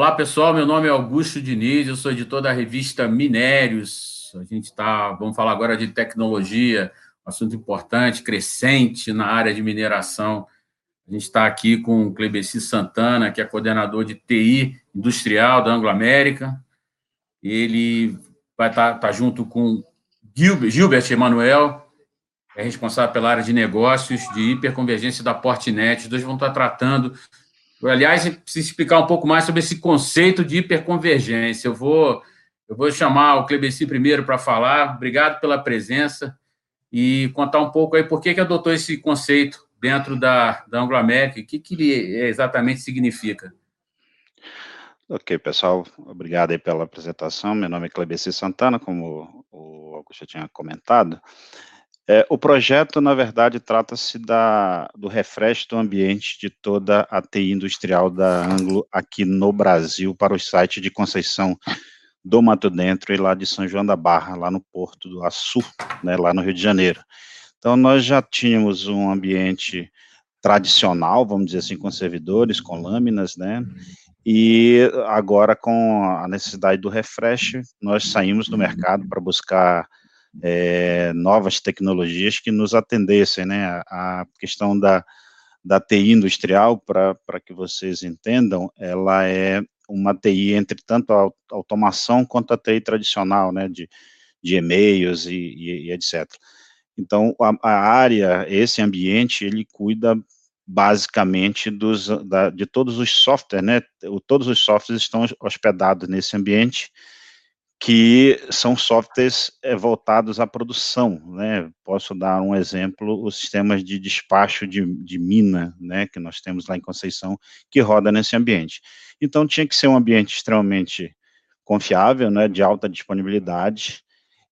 Olá, pessoal. Meu nome é Augusto Diniz, eu sou editor da revista Minérios. A gente está, vamos falar agora de tecnologia, assunto importante, crescente na área de mineração. A gente está aqui com o Clebeci Santana, que é coordenador de TI industrial da Anglo América. Ele vai estar tá, tá junto com Gilbert, Gilbert Emanuel, é responsável pela área de negócios de hiperconvergência da Portnet. Os dois vão estar tratando Aliás, precisa explicar um pouco mais sobre esse conceito de hiperconvergência. Eu vou, eu vou chamar o Clebeci primeiro para falar. Obrigado pela presença e contar um pouco aí por que, que adotou esse conceito dentro da, da Anglo-América o que, que ele exatamente significa. Ok, pessoal, obrigado aí pela apresentação. Meu nome é Clebeci Santana, como o Augusto tinha comentado. É, o projeto, na verdade, trata-se do refresh do ambiente de toda a TI industrial da Anglo aqui no Brasil para os sites de Conceição do Mato Dentro e lá de São João da Barra, lá no Porto do Açu, né, lá no Rio de Janeiro. Então, nós já tínhamos um ambiente tradicional, vamos dizer assim, com servidores, com lâminas, né, e agora com a necessidade do refresh, nós saímos do mercado para buscar é, novas tecnologias que nos atendessem, né? A, questão da, da TI industrial, para que vocês entendam, ela é uma TI entre tanto a automação quanto a TI tradicional, né? De, de e-mails e, e, e etc. Então, a, a, área, esse ambiente, ele cuida basicamente dos, da, de todos os softwares, né? Todos os softwares estão hospedados nesse ambiente que são softwares é, voltados à produção, né? Posso dar um exemplo, os sistemas de despacho de, de, mina, né, que nós temos lá em Conceição, que roda nesse ambiente. Então, tinha que ser um ambiente extremamente confiável, né, de alta disponibilidade,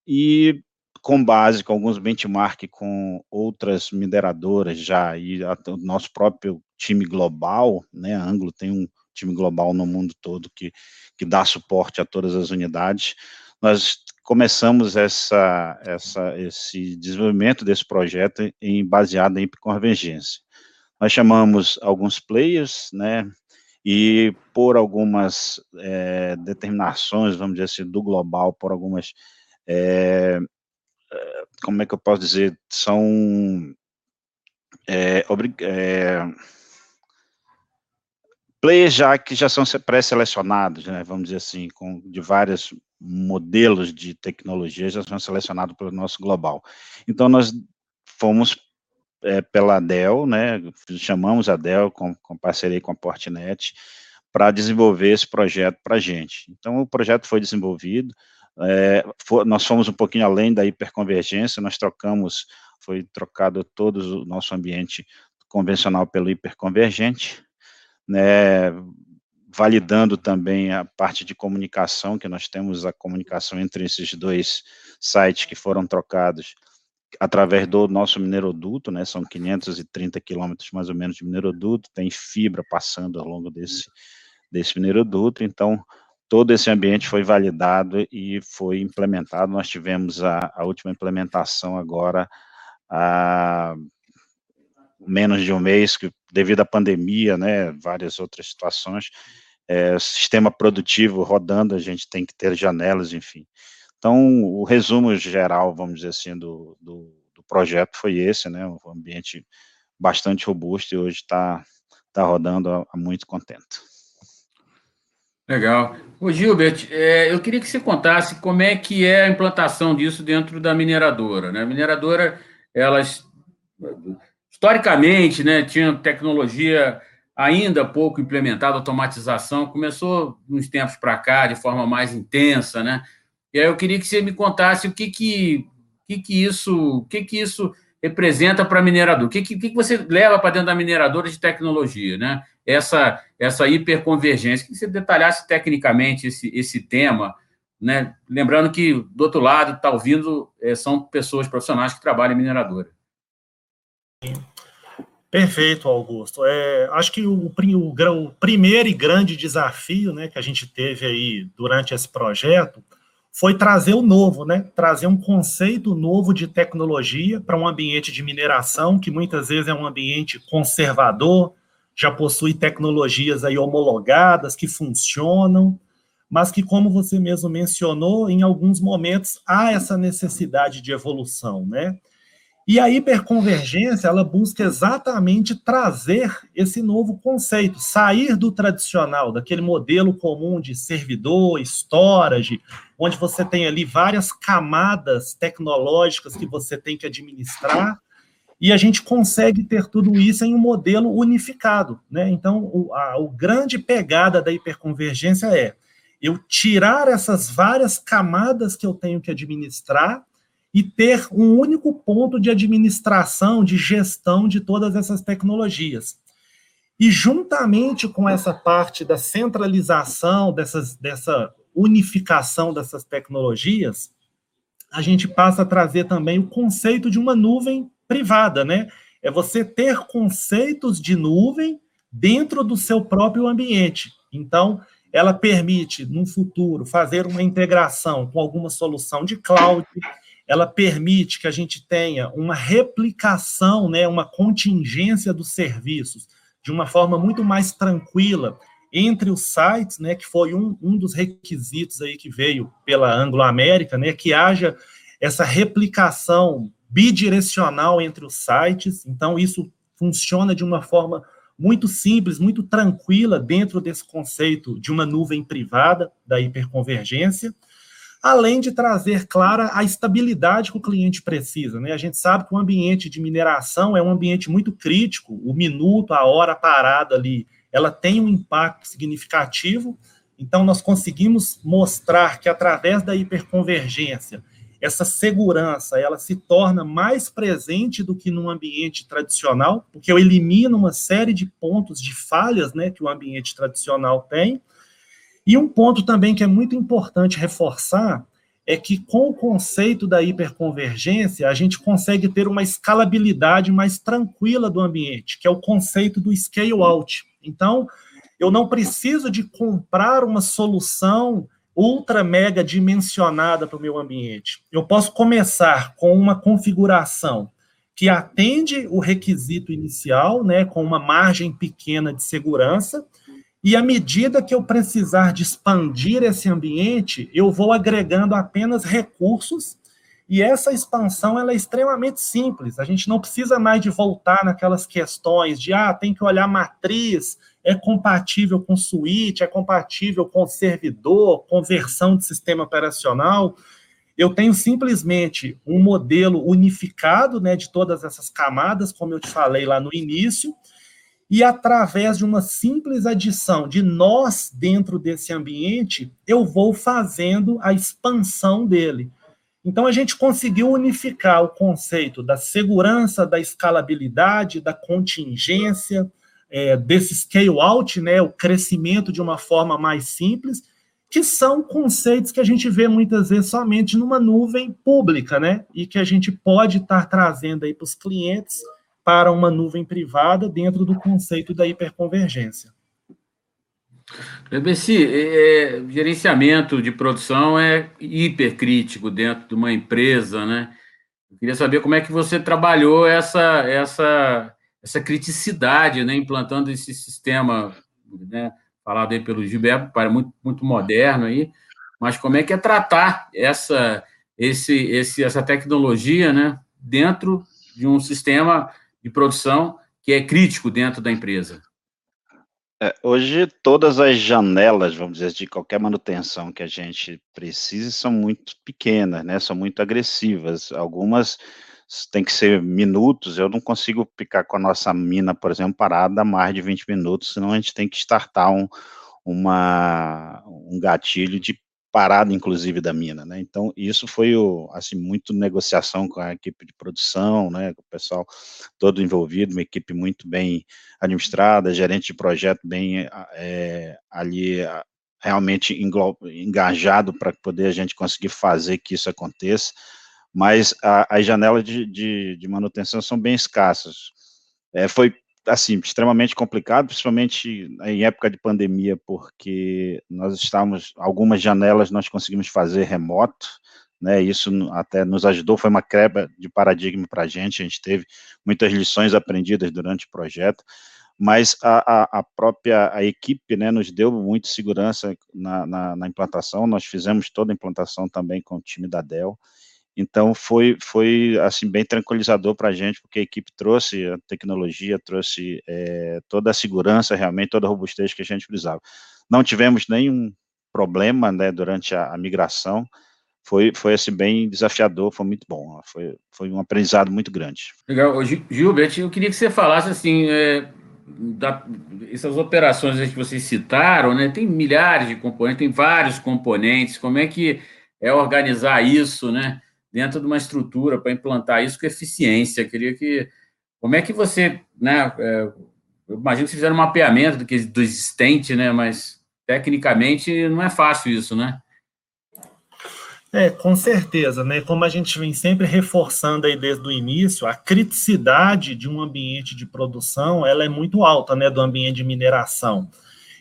e com base com alguns benchmark com outras mineradoras já, e a, o nosso próprio time global, né, a Anglo tem um time global no mundo todo que, que dá suporte a todas as unidades. Nós começamos essa, essa, esse desenvolvimento desse projeto em, baseado em convergência. Nós chamamos alguns players, né, e por algumas é, determinações, vamos dizer assim, do global, por algumas, é, é como é que eu posso dizer, são é, é, players já que já são pré-selecionados, né, vamos dizer assim, com de vários modelos de tecnologia já são selecionados pelo nosso global. Então nós fomos é, pela Dell, né, chamamos a Dell com, com parceria com a Portnet para desenvolver esse projeto para a gente. Então o projeto foi desenvolvido, é, for, nós fomos um pouquinho além da hiperconvergência, nós trocamos, foi trocado todo o nosso ambiente convencional pelo hiperconvergente, né, validando também a parte de comunicação, que nós temos a comunicação entre esses dois sites que foram trocados através do nosso mineroduto, né, são 530 quilômetros mais ou menos de mineroduto, tem fibra passando ao longo desse, desse mineroduto, então todo esse ambiente foi validado e foi implementado, nós tivemos a, a última implementação agora, a, menos de um mês, que devido à pandemia, né, várias outras situações, é, sistema produtivo rodando, a gente tem que ter janelas, enfim. Então, o resumo geral, vamos dizer assim, do, do, do projeto foi esse, né, um ambiente bastante robusto e hoje está tá rodando há, há muito contento. Legal. Ô Gilbert, é, eu queria que você contasse como é que é a implantação disso dentro da mineradora. Né? A mineradora, elas historicamente, né, tinha tecnologia ainda pouco implementada, automatização, começou uns tempos para cá de forma mais intensa, né? E aí eu queria que você me contasse o que que, que, que isso, o que que isso representa para minerador, o que, que, que você leva para dentro da mineradora de tecnologia, né? Essa essa hiperconvergência, que você detalhasse tecnicamente esse, esse tema, né? Lembrando que do outro lado está ouvindo é, são pessoas profissionais que trabalham em mineradora. Perfeito, Augusto. É, acho que o, o, o, primeiro e grande desafio né, que a gente teve aí durante esse projeto foi trazer o novo, né? Trazer um conceito novo de tecnologia para um ambiente de mineração, que muitas vezes é um ambiente conservador, já possui tecnologias aí homologadas que funcionam, mas que, como você mesmo mencionou, em alguns momentos há essa necessidade de evolução, né? E a hiperconvergência, ela busca exatamente trazer esse novo conceito, sair do tradicional, daquele modelo comum de servidor, storage, onde você tem ali várias camadas tecnológicas que você tem que administrar, e a gente consegue ter tudo isso em um modelo unificado, né? Então, o, a o grande pegada da hiperconvergência é eu tirar essas várias camadas que eu tenho que administrar e ter um único ponto de administração, de gestão de todas essas tecnologias. E juntamente com essa parte da centralização, dessas, dessa unificação dessas tecnologias, a gente passa a trazer também o conceito de uma nuvem privada, né? É você ter conceitos de nuvem dentro do seu próprio ambiente. Então, ela permite, no futuro, fazer uma integração com alguma solução de cloud, ela permite que a gente tenha uma replicação, né, uma contingência dos serviços de uma forma muito mais tranquila entre os sites, né, que foi um, um dos requisitos aí que veio pela Anglo-América, né, que haja essa replicação bidirecional entre os sites. Então, isso funciona de uma forma muito simples, muito tranquila dentro desse conceito de uma nuvem privada da hiperconvergência além de trazer, clara, a estabilidade que o cliente precisa. Né? A gente sabe que o ambiente de mineração é um ambiente muito crítico, o minuto, a hora parada ali, ela tem um impacto significativo, então nós conseguimos mostrar que através da hiperconvergência, essa segurança, ela se torna mais presente do que num ambiente tradicional, porque eu elimino uma série de pontos de falhas, né, que o ambiente tradicional tem, e um ponto também que é muito importante reforçar é que com o conceito da hiperconvergência, a gente consegue ter uma escalabilidade mais tranquila do ambiente, que é o conceito do scale out. Então, eu não preciso de comprar uma solução ultra mega dimensionada para o meu ambiente. Eu posso começar com uma configuração que atende o requisito inicial, né, com uma margem pequena de segurança, e à medida que eu precisar de expandir esse ambiente, eu vou agregando apenas recursos, e essa expansão ela é extremamente simples. A gente não precisa mais de voltar naquelas questões de ah, tem que olhar matriz, é compatível com suíte, é compatível com servidor, conversão de sistema operacional. Eu tenho simplesmente um modelo unificado né, de todas essas camadas, como eu te falei lá no início, e através de uma simples adição de nós dentro desse ambiente, eu vou fazendo a expansão dele. Então a gente conseguiu unificar o conceito da segurança, da escalabilidade, da contingência, é, desse scale out, né, o crescimento de uma forma mais simples, que são conceitos que a gente vê muitas vezes somente numa nuvem pública, né, e que a gente pode estar trazendo aí para os clientes para uma nuvem privada dentro do conceito da hiperconvergência. BBC, é, gerenciamento de produção é hipercrítico dentro de uma empresa, né? Eu queria saber como é que você trabalhou essa, essa, essa criticidade, né? Implantando esse sistema, né? Falado aí pelo Gilberto, para muito, muito moderno aí, mas como é que é tratar essa, esse, esse, essa tecnologia, né? Dentro de um sistema de produção que é crítico dentro da empresa? É, hoje, todas as janelas, vamos dizer, de qualquer manutenção que a gente precise são muito pequenas, né? São muito agressivas. Algumas têm que ser minutos. Eu não consigo ficar com a nossa mina, por exemplo, parada mais de 20 minutos, senão a gente tem que startar um, uma, um gatilho de parada, inclusive, da mina, né? Então, isso foi, o, assim, muito negociação com a equipe de produção, né? Com o pessoal todo envolvido, uma equipe muito bem administrada, gerente de projeto bem é, ali realmente engajado para poder a gente conseguir fazer que isso aconteça, mas as janelas de, de, de manutenção são bem escassas. É, foi assim, extremamente complicado, principalmente em época de pandemia, porque nós estávamos, algumas janelas nós conseguimos fazer remoto, né, isso até nos ajudou, foi uma quebra de paradigma para a gente, a gente teve muitas lições aprendidas durante o projeto, mas a, a, a própria a equipe né, nos deu muito segurança na, na, na, implantação, nós fizemos toda a implantação também com o time da Dell, então foi, foi assim, bem tranquilizador para a gente, porque a equipe trouxe a tecnologia, trouxe é, toda a segurança, realmente, toda a robustez que a gente precisava. Não tivemos nenhum problema né, durante a, a migração, foi, foi assim, bem desafiador, foi muito bom, foi, foi um aprendizado muito grande. Legal. Gilbert, eu queria que você falasse assim, é, da, essas operações que vocês citaram, né, tem milhares de componentes, tem vários componentes, como é que é organizar isso, né, dentro de uma estrutura para implantar isso com eficiência? Queria que, como é que você, né, é, eu imagino que vocês fizeram um mapeamento do, que, do existente, né, mas tecnicamente não é fácil isso, né? É, com certeza, né? Como a gente vem sempre reforçando aí desde o início, a criticidade de um ambiente de produção, ela é muito alta, né, do ambiente de mineração.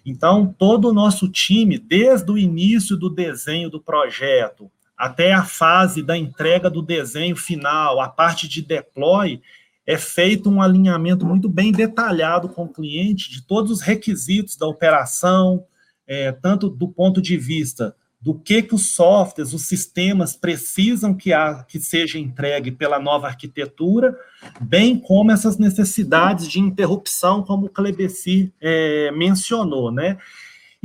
Então, todo o nosso time, desde o início do desenho do projeto até a fase da entrega do desenho final, a parte de deploy, é feito um alinhamento muito bem detalhado com o cliente de todos os requisitos da operação, é, tanto do ponto de vista do que, que os softwares, os sistemas precisam que, há, que seja entregue pela nova arquitetura, bem como essas necessidades de interrupção, como o Klebeci é, mencionou, né?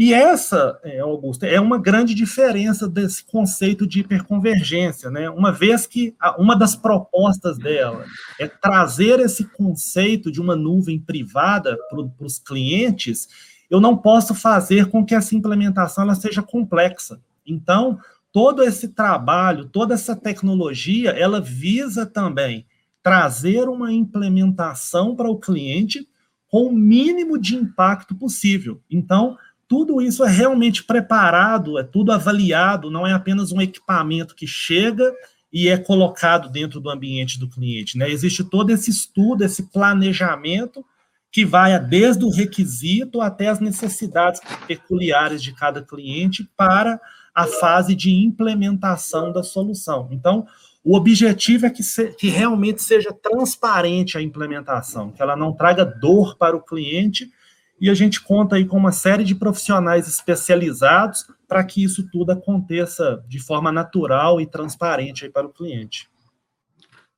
E essa, é, Augusto, é uma grande diferença desse conceito de hiperconvergência, né? Uma vez que uma das propostas dela é trazer esse conceito de uma nuvem privada para os clientes, eu não posso fazer com que essa implementação ela seja complexa. Então, todo esse trabalho, toda essa tecnologia, ela visa também trazer uma implementação para o cliente com o mínimo de impacto possível. Então, tudo isso é realmente preparado, é tudo avaliado, não é apenas um equipamento que chega e é colocado dentro do ambiente do cliente. Né? Existe todo esse estudo, esse planejamento que vai desde o requisito até as necessidades peculiares de cada cliente para a fase de implementação da solução. Então, o objetivo é que, se, que realmente seja transparente a implementação, que ela não traga dor para o cliente, e a gente conta aí com uma série de profissionais especializados para que isso tudo aconteça de forma natural e transparente aí para o cliente.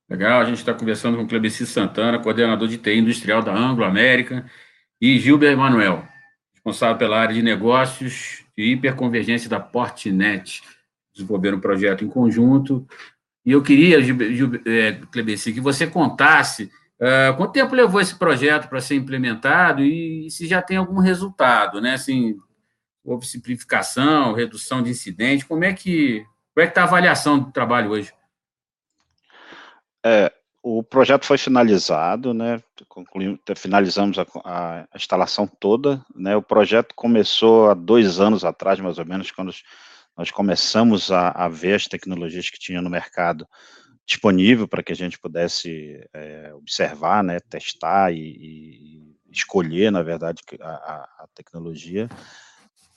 Legal, a gente está conversando com o Clebeci Santana, coordenador de TI industrial da Anglo América, e Gilber Emanuel, responsável pela área de negócios e hiperconvergência da Portnet. Desenvolveram um projeto em conjunto. E eu queria, Gilber, é, Clebeci, que você contasse uh, quanto tempo levou esse projeto para ser implementado e, se já tem algum resultado, né? Assim, houve simplificação, redução de incidentes, como é que como é que está a avaliação do trabalho hoje? É, o projeto foi finalizado, né? finalizamos a, a, instalação toda, né? O projeto começou há dois anos atrás, mais ou menos, quando nós começamos a, a ver as tecnologias que tinha no mercado disponível para que a gente pudesse é, observar, né? Testar e, e, escolher, na verdade, a, a tecnologia.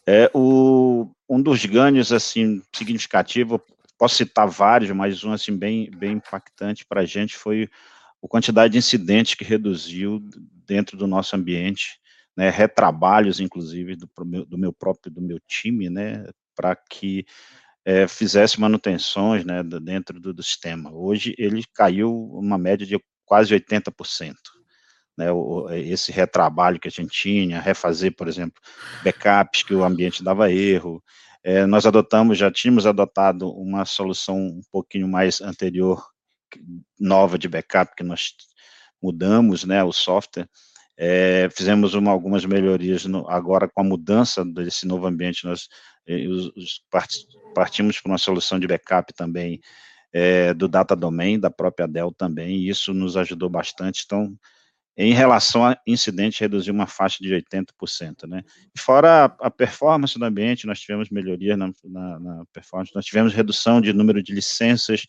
É, o, um dos ganhos assim significativo posso citar vários, mas um assim bem, bem impactante para a gente foi a quantidade de incidentes que reduziu dentro do nosso ambiente, né, retrabalhos, inclusive, do, do meu próprio, do meu time, né, para que é, fizesse manutenções, né, dentro do, do, sistema. Hoje, ele caiu uma média de quase 80%. Né, o, esse retrabalho que a gente tinha, refazer, por exemplo, backups que o ambiente dava erro, é, nós adotamos, já tínhamos adotado uma solução um pouquinho mais anterior, nova de backup, que nós mudamos, né, o software, é, fizemos uma, algumas melhorias no, agora com a mudança desse novo ambiente, nós os, os partimos para uma solução de backup também é, do Data Domain, da própria Dell também, e isso nos ajudou bastante, então em relação a incidente, reduziu uma faixa de 80%, né? Fora a, a performance do ambiente, nós tivemos melhoria na, na, na, performance, nós tivemos redução de número de licenças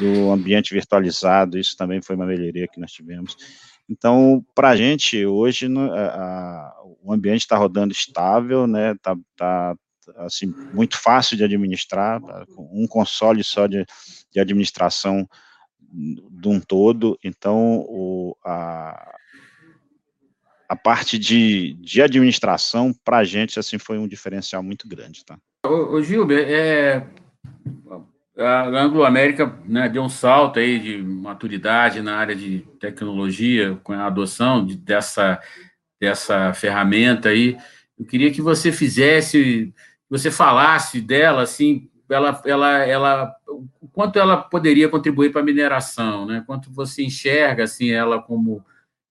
do ambiente virtualizado, isso também foi uma melhoria que nós tivemos. Então, para a gente, hoje, a, a, o ambiente está rodando estável, né? Está tá, assim, muito fácil de administrar, um console só de, de administração de um todo, então o, a, a parte de, de administração, para a gente, assim, foi um diferencial muito grande, tá? Ô, ô Gilber, é, a Anglo América né, deu um salto aí de maturidade na área de tecnologia com a adoção de, dessa, dessa ferramenta aí. Eu queria que você fizesse, você falasse dela, assim, ela, ela, ela, o quanto ela poderia contribuir para a mineração, né? Quanto você enxerga assim ela como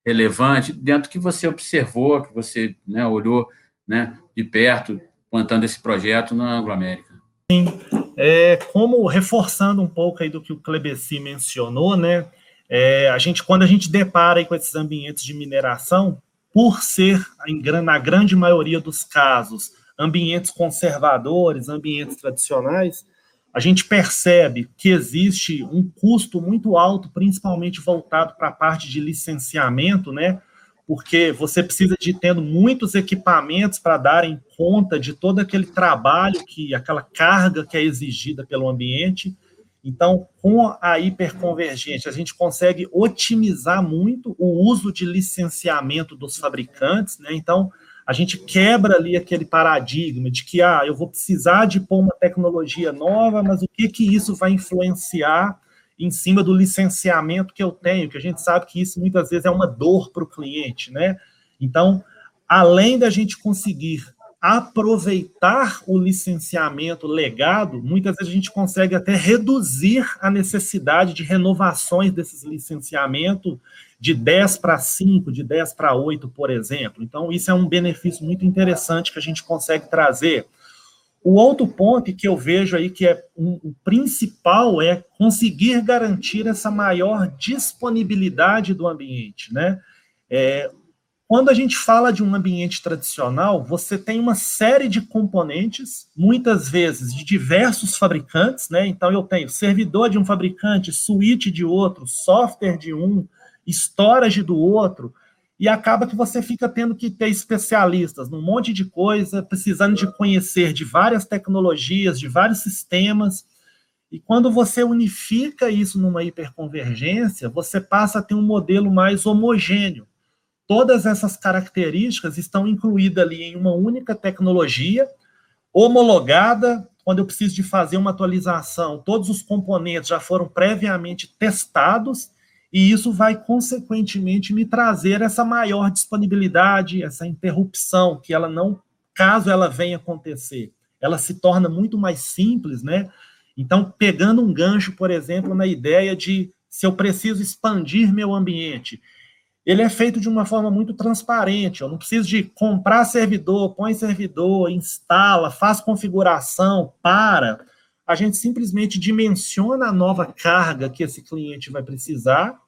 relevante dentro que você observou, que você né, olhou né, de perto, plantando esse projeto na Anglo-América. Sim, é, como reforçando um pouco aí do que o Clebeci mencionou, né? É, a gente, quando a gente depara com esses ambientes de mineração, por ser, na grande maioria dos casos, ambientes conservadores, ambientes tradicionais, a gente percebe que existe um custo muito alto, principalmente voltado para a parte de licenciamento, né? Porque você precisa de tendo muitos equipamentos para darem conta de todo aquele trabalho que aquela carga que é exigida pelo ambiente. Então, com a hiperconvergência, a gente consegue otimizar muito o uso de licenciamento dos fabricantes, né? Então, a gente quebra ali aquele paradigma de que, ah, eu vou precisar de pôr uma tecnologia nova, mas o que que isso vai influenciar em cima do licenciamento que eu tenho, que a gente sabe que isso muitas vezes é uma dor para o cliente, né? Então, além da gente conseguir aproveitar o licenciamento legado, muitas vezes a gente consegue até reduzir a necessidade de renovações desses licenciamentos de 10 para 5, de 10 para 8, por exemplo. Então, isso é um benefício muito interessante que a gente consegue trazer. O outro ponto que eu vejo aí que é um, o principal é conseguir garantir essa maior disponibilidade do ambiente, né? É, quando a gente fala de um ambiente tradicional, você tem uma série de componentes, muitas vezes de diversos fabricantes, né? Então eu tenho servidor de um fabricante, suíte de outro, software de um, storage do outro, e acaba que você fica tendo que ter especialistas num monte de coisa, precisando de conhecer de várias tecnologias, de vários sistemas. E quando você unifica isso numa hiperconvergência, você passa a ter um modelo mais homogêneo Todas essas características estão incluídas ali em uma única tecnologia, homologada. Quando eu preciso de fazer uma atualização, todos os componentes já foram previamente testados, e isso vai, consequentemente, me trazer essa maior disponibilidade, essa interrupção, que ela não, caso ela venha acontecer, ela se torna muito mais simples, né? Então, pegando um gancho, por exemplo, na ideia de se eu preciso expandir meu ambiente, ele é feito de uma forma muito transparente. Eu não preciso de comprar servidor, põe servidor, instala, faz configuração, para. A gente simplesmente dimensiona a nova carga que esse cliente vai precisar,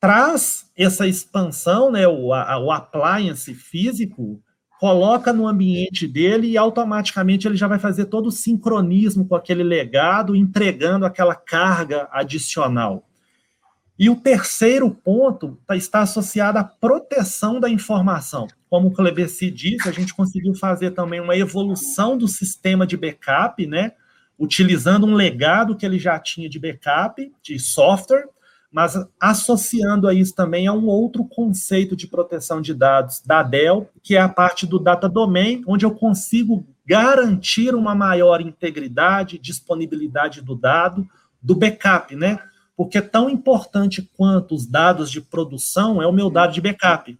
traz essa expansão, né, o, a, o appliance físico, coloca no ambiente dele e automaticamente ele já vai fazer todo o sincronismo com aquele legado, entregando aquela carga adicional. E o terceiro ponto tá, está associado à proteção da informação. Como o Clebeci disse, a gente conseguiu fazer também uma evolução do sistema de backup, né? Utilizando um legado que ele já tinha de backup, de software, mas associando a isso também a um outro conceito de proteção de dados da Dell, que é a parte do data domain, onde eu consigo garantir uma maior integridade, disponibilidade do dado, do backup, né? porque é tão importante quanto os dados de produção é o meu dado de backup.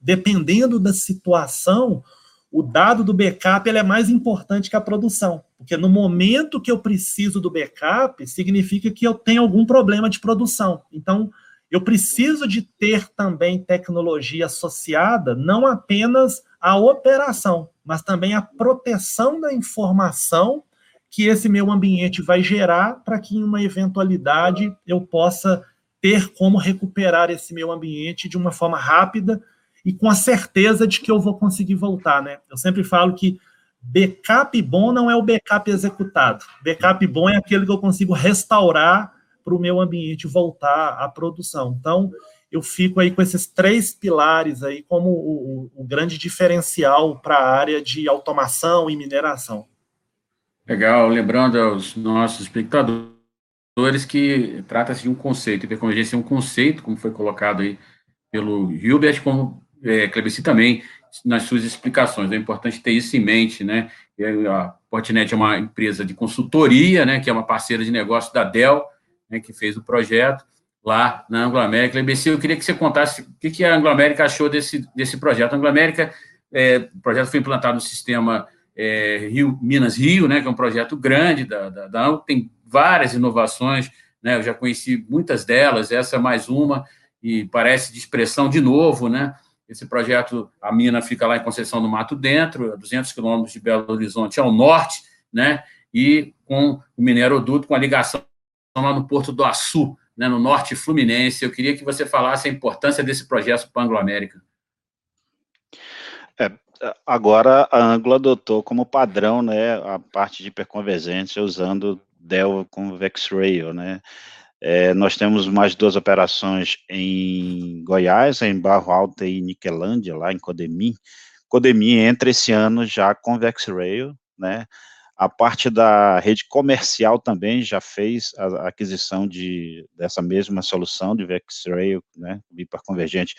Dependendo da situação, o dado do backup ele é mais importante que a produção, porque no momento que eu preciso do backup, significa que eu tenho algum problema de produção. Então, eu preciso de ter também tecnologia associada, não apenas à operação, mas também à proteção da informação que esse meu ambiente vai gerar para que em uma eventualidade eu possa ter como recuperar esse meu ambiente de uma forma rápida e com a certeza de que eu vou conseguir voltar, né? Eu sempre falo que backup bom não é o backup executado. Backup bom é aquele que eu consigo restaurar para o meu ambiente voltar à produção. Então, eu fico aí com esses três pilares aí como o, o, o grande diferencial para a área de automação e mineração. Legal, lembrando aos nossos espectadores que trata-se de um conceito, hiperconvergência é um conceito, como foi colocado aí pelo Gilbert, como é, Clebeci também, nas suas explicações. É importante ter isso em mente, né? A Portnet é uma empresa de consultoria, né, que é uma parceira de negócio da Dell, né, que fez o projeto lá na Anglo América. Clebeci, eu queria que você contasse o que, que a Anglo América achou desse, desse projeto. A Anglo América, é, o projeto foi implantado no sistema é, Rio, Minas Rio, né, que é um projeto grande da, da, da Anglo, tem várias inovações, né, eu já conheci muitas delas, essa é mais uma, e parece de expressão de novo, né? Esse projeto, a mina fica lá em Conceição do Mato Dentro, a 200 quilômetros de Belo Horizonte ao norte, né? E com o mineroduto, com a ligação lá no Porto do Açu, né, no norte fluminense. Eu queria que você falasse a importância desse projeto para a Anglo-América. É, agora a Anglo adotou como padrão né, a parte de hiperconvergência usando Dell com VexRail, né? É, nós temos mais duas operações em Goiás, em Barro Alto e Niquelândia, lá em Codemim. Codemim entra esse ano já com VexRail, né? A parte da rede comercial também já fez a aquisição de, dessa mesma solução de VexRail, né, hiperconvergente,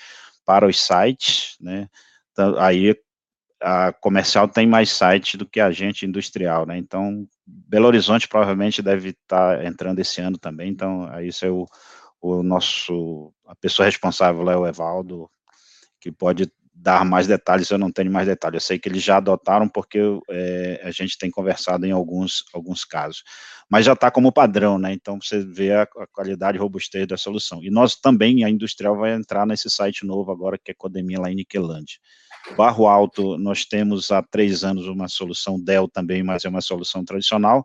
para os sites, né, então, aí a comercial tem mais sites do que a gente industrial, né? Então, Belo Horizonte provavelmente deve estar entrando esse ano também. Então, isso é o, o nosso a pessoa responsável é o Evaldo, que pode dar mais detalhes. Eu não tenho mais detalhes. Eu sei que eles já adotaram porque é, a gente tem conversado em alguns alguns casos, mas já está como padrão, né? Então você vê a, a, qualidade e robustez da solução. E nós também a industrial vai entrar nesse site novo agora que é Codemia lá em Niquelândia. Barro Alto, nós temos há três anos uma solução Dell também, mas é uma solução tradicional.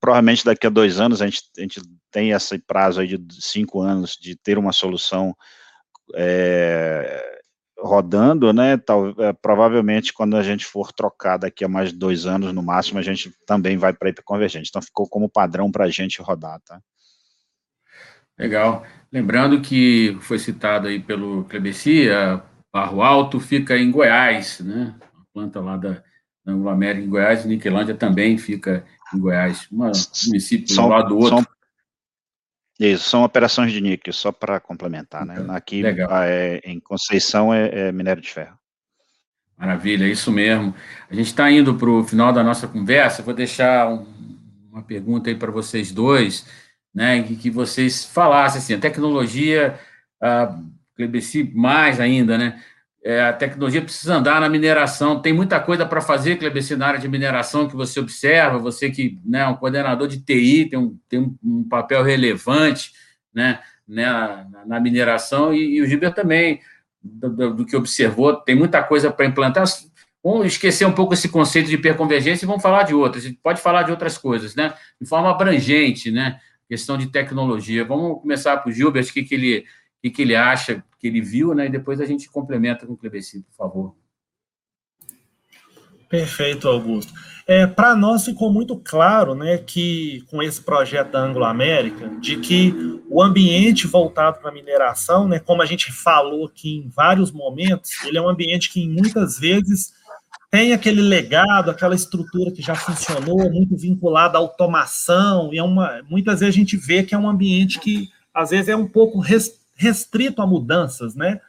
Provavelmente daqui a dois anos a gente, a gente tem esse prazo aí de cinco anos de ter uma solução é, rodando, né? Tal, é, provavelmente quando a gente for trocar daqui a mais dois anos no máximo, a gente também vai para hiperconvergente. Então ficou como padrão para a gente rodar, tá? Legal. Lembrando que foi citado aí pelo Clebeci, a Barro Alto fica em Goiás, né? A planta lá da, da Anglo América em Goiás, Niquelândia também fica em Goiás. Um município são, um lado do outro. São, isso, são operações de níquel, só para complementar, né? Então, Aqui é, em Conceição é, é minério de ferro. Maravilha, é isso mesmo. A gente está indo para o final da nossa conversa. Vou deixar um, uma pergunta aí para vocês dois, né? Que, que vocês falassem assim, a tecnologia. Uh, Clebeci, mais ainda, né? É, a tecnologia precisa andar na mineração. Tem muita coisa para fazer, Clebeci, na área de mineração que você observa, você que né, é um coordenador de TI, tem um, tem um papel relevante né, né, na, na mineração, e, e, o Gilberto também, do, do, do, que observou, tem muita coisa para implantar. Vamos esquecer um pouco esse conceito de hiperconvergência e vamos falar de outras. A gente pode falar de outras coisas, né? De forma abrangente, né? Questão de tecnologia. Vamos começar para o Gilbert, o que, que ele que, que ele acha, que ele viu, né? E depois a gente complementa com o Clebeci, por favor. Perfeito, Augusto. É, Para nós ficou muito claro, né, que com esse projeto da Anglo América, de que o ambiente voltado para a mineração, né, como a gente falou aqui em vários momentos, ele é um ambiente que muitas vezes tem aquele legado, aquela estrutura que já funcionou, muito vinculada à automação, e é uma, muitas vezes a gente vê que é um ambiente que às vezes é um pouco restrito a mudanças, né?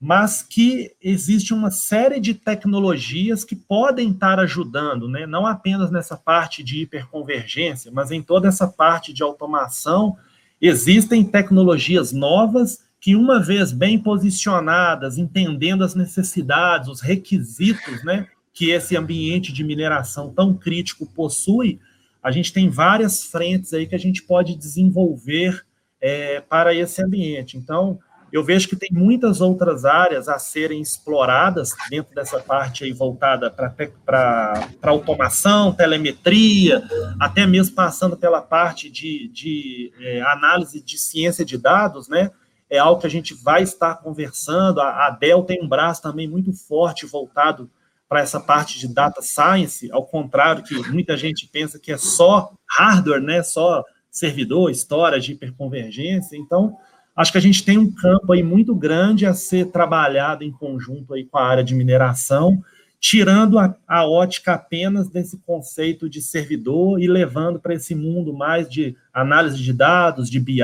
Mas que existe uma série de tecnologias que podem estar ajudando, né? Não apenas nessa parte de hiperconvergência, mas em toda essa parte de automação. Existem tecnologias novas que, uma vez bem posicionadas, entendendo as necessidades, os requisitos, né? Que esse ambiente de mineração tão crítico possui, a gente tem várias frentes aí que a gente pode desenvolver é, para esse ambiente. Então, eu vejo que tem muitas outras áreas a serem exploradas dentro dessa parte aí voltada para automação, telemetria, até mesmo passando pela parte de, de é, análise de ciência de dados, né? É algo que a gente vai estar conversando. A, a Dell tem um braço também muito forte voltado para essa parte de data science, ao contrário que muita gente pensa que é só hardware, né? Só servidor, história de hiperconvergência. Então, acho que a gente tem um campo aí muito grande a ser trabalhado em conjunto aí com a área de mineração, tirando a, a ótica apenas desse conceito de servidor e levando para esse mundo mais de análise de dados, de BI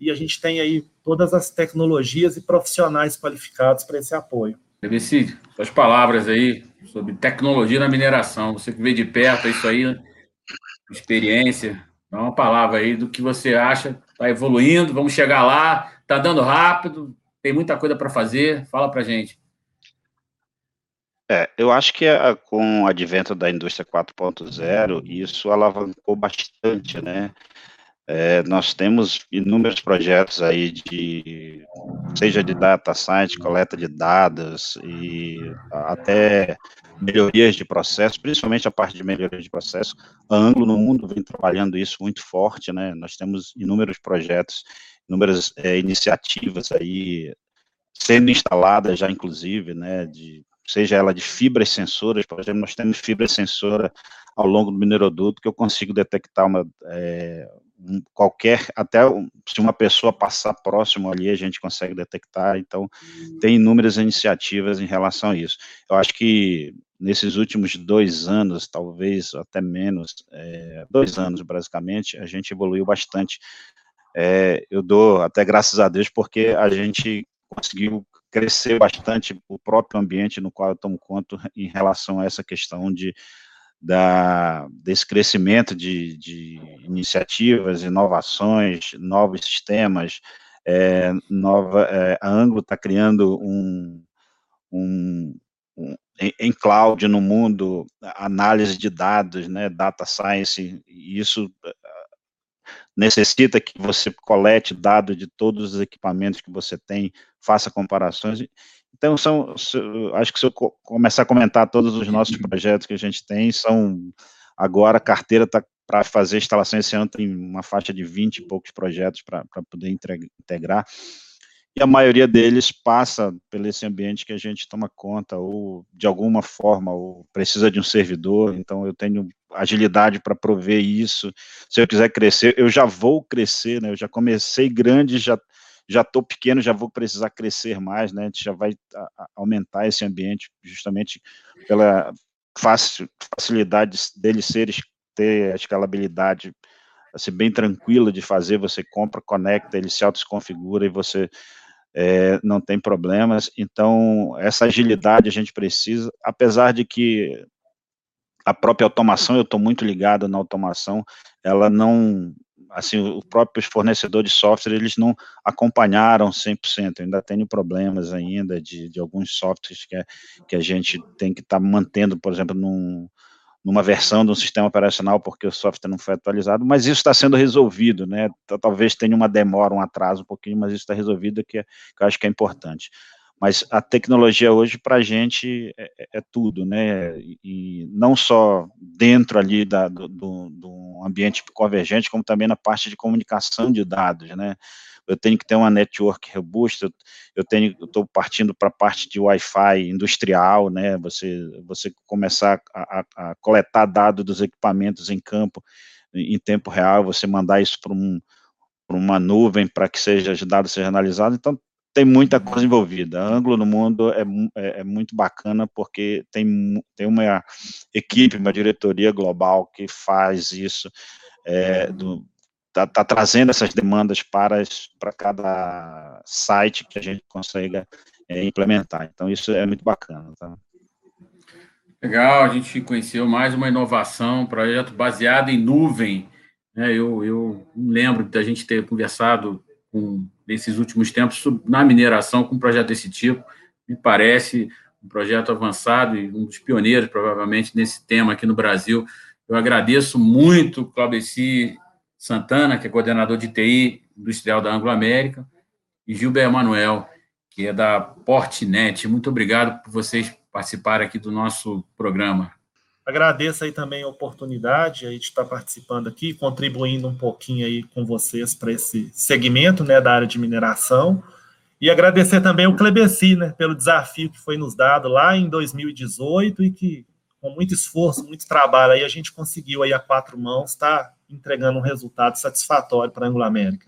e a gente tem aí todas as tecnologias e profissionais qualificados para esse apoio. Ebeci, suas palavras aí sobre tecnologia na mineração, você que vê de perto isso aí, experiência, dá uma palavra aí do que você acha, está evoluindo, vamos chegar lá, está dando rápido, tem muita coisa para fazer, fala para gente. É, eu acho que a, com o advento da indústria 4.0, isso alavancou bastante, né? É, nós temos inúmeros projetos aí de, seja de data science, coleta de dados e até melhorias de processo, principalmente a parte de melhoria de processo. A Anglo no mundo vem trabalhando isso muito forte, né? Nós temos inúmeros projetos, inúmeras é, iniciativas aí sendo instaladas já, inclusive, né? De seja ela de fibras sensoras, por exemplo, nós temos fibra sensora ao longo do mineroduto que eu consigo detectar uma, é, qualquer, até se uma pessoa passar próximo ali, a gente consegue detectar, então tem inúmeras iniciativas em relação a isso. Eu acho que nesses últimos dois anos, talvez até menos, é, dois anos basicamente, a gente evoluiu bastante. É, eu dou até graças a Deus porque a gente conseguiu crescer bastante o próprio ambiente no qual eu tomo conta em relação a essa questão de da, desse crescimento de, de iniciativas, inovações, novos sistemas, é, nova, é, a Anglo está criando um, um, um, em cloud no mundo, análise de dados, né, data science, isso é, necessita que você colete dados de todos os equipamentos que você tem, faça comparações, então, são, acho que se eu começar a comentar todos os nossos projetos que a gente tem, são agora a carteira está para fazer instalação esse ano tem uma faixa de 20 e poucos projetos para poder integrar, e a maioria deles passa por esse ambiente que a gente toma conta, ou de alguma forma, ou precisa de um servidor, então eu tenho agilidade para prover isso, se eu quiser crescer, eu já vou crescer, né, eu já comecei grande, já já estou pequeno, já vou precisar crescer mais, né? A gente já vai aumentar esse ambiente justamente pela facilidade dele ser, ter a escalabilidade assim, bem tranquila de fazer, você compra, conecta, ele se autoconfigura e você é, não tem problemas. Então, essa agilidade a gente precisa, apesar de que a própria automação, eu estou muito ligado na automação, ela não, assim, os próprios fornecedores de software, eles não acompanharam 100%, ainda tem problemas ainda de, de alguns softwares que, é, que a gente tem que estar tá mantendo, por exemplo, num, numa versão de um sistema operacional porque o software não foi atualizado, mas isso está sendo resolvido, né, talvez tenha uma demora, um atraso um pouquinho, mas isso está resolvido, que, é, que eu acho que é importante mas a tecnologia hoje para a gente é, é, é, tudo, né? E não só dentro ali da, do, do, ambiente convergente, como também na parte de comunicação de dados, né? Eu tenho que ter uma network robusta, eu tenho, estou partindo para a parte de Wi-Fi industrial, né? Você, você começar a, a, a coletar dados dos equipamentos em campo em tempo real, você mandar isso para um, uma nuvem para que seja os dados sejam analisados. Então, tem muita coisa envolvida. A Anglo no mundo é, é, é, muito bacana porque tem, tem uma equipe, uma diretoria global que faz isso, é, tá, tá, trazendo essas demandas para, para cada site que a gente consiga é, implementar. Então, isso é muito bacana. Tá? Legal, a gente conheceu mais uma inovação, projeto baseado em nuvem. Né? Eu, eu lembro da gente ter conversado com, nesses últimos tempos na mineração com um projeto desse tipo. Me parece um projeto avançado e um dos pioneiros, provavelmente, nesse tema aqui no Brasil. Eu agradeço muito Claudeci Santana, que é coordenador de TI industrial da Anglo América, e Gilber Emanuel, que é da Portnet. Muito obrigado por vocês participarem aqui do nosso programa. Agradeço aí também a oportunidade aí de estar participando aqui, contribuindo um pouquinho aí com vocês para esse segmento, né, da área de mineração. E agradecer também o Clebeci, né, pelo desafio que foi nos dado lá em 2018 e que com muito esforço, muito trabalho aí a gente conseguiu aí a quatro mãos estar tá entregando um resultado satisfatório para a Anglo América.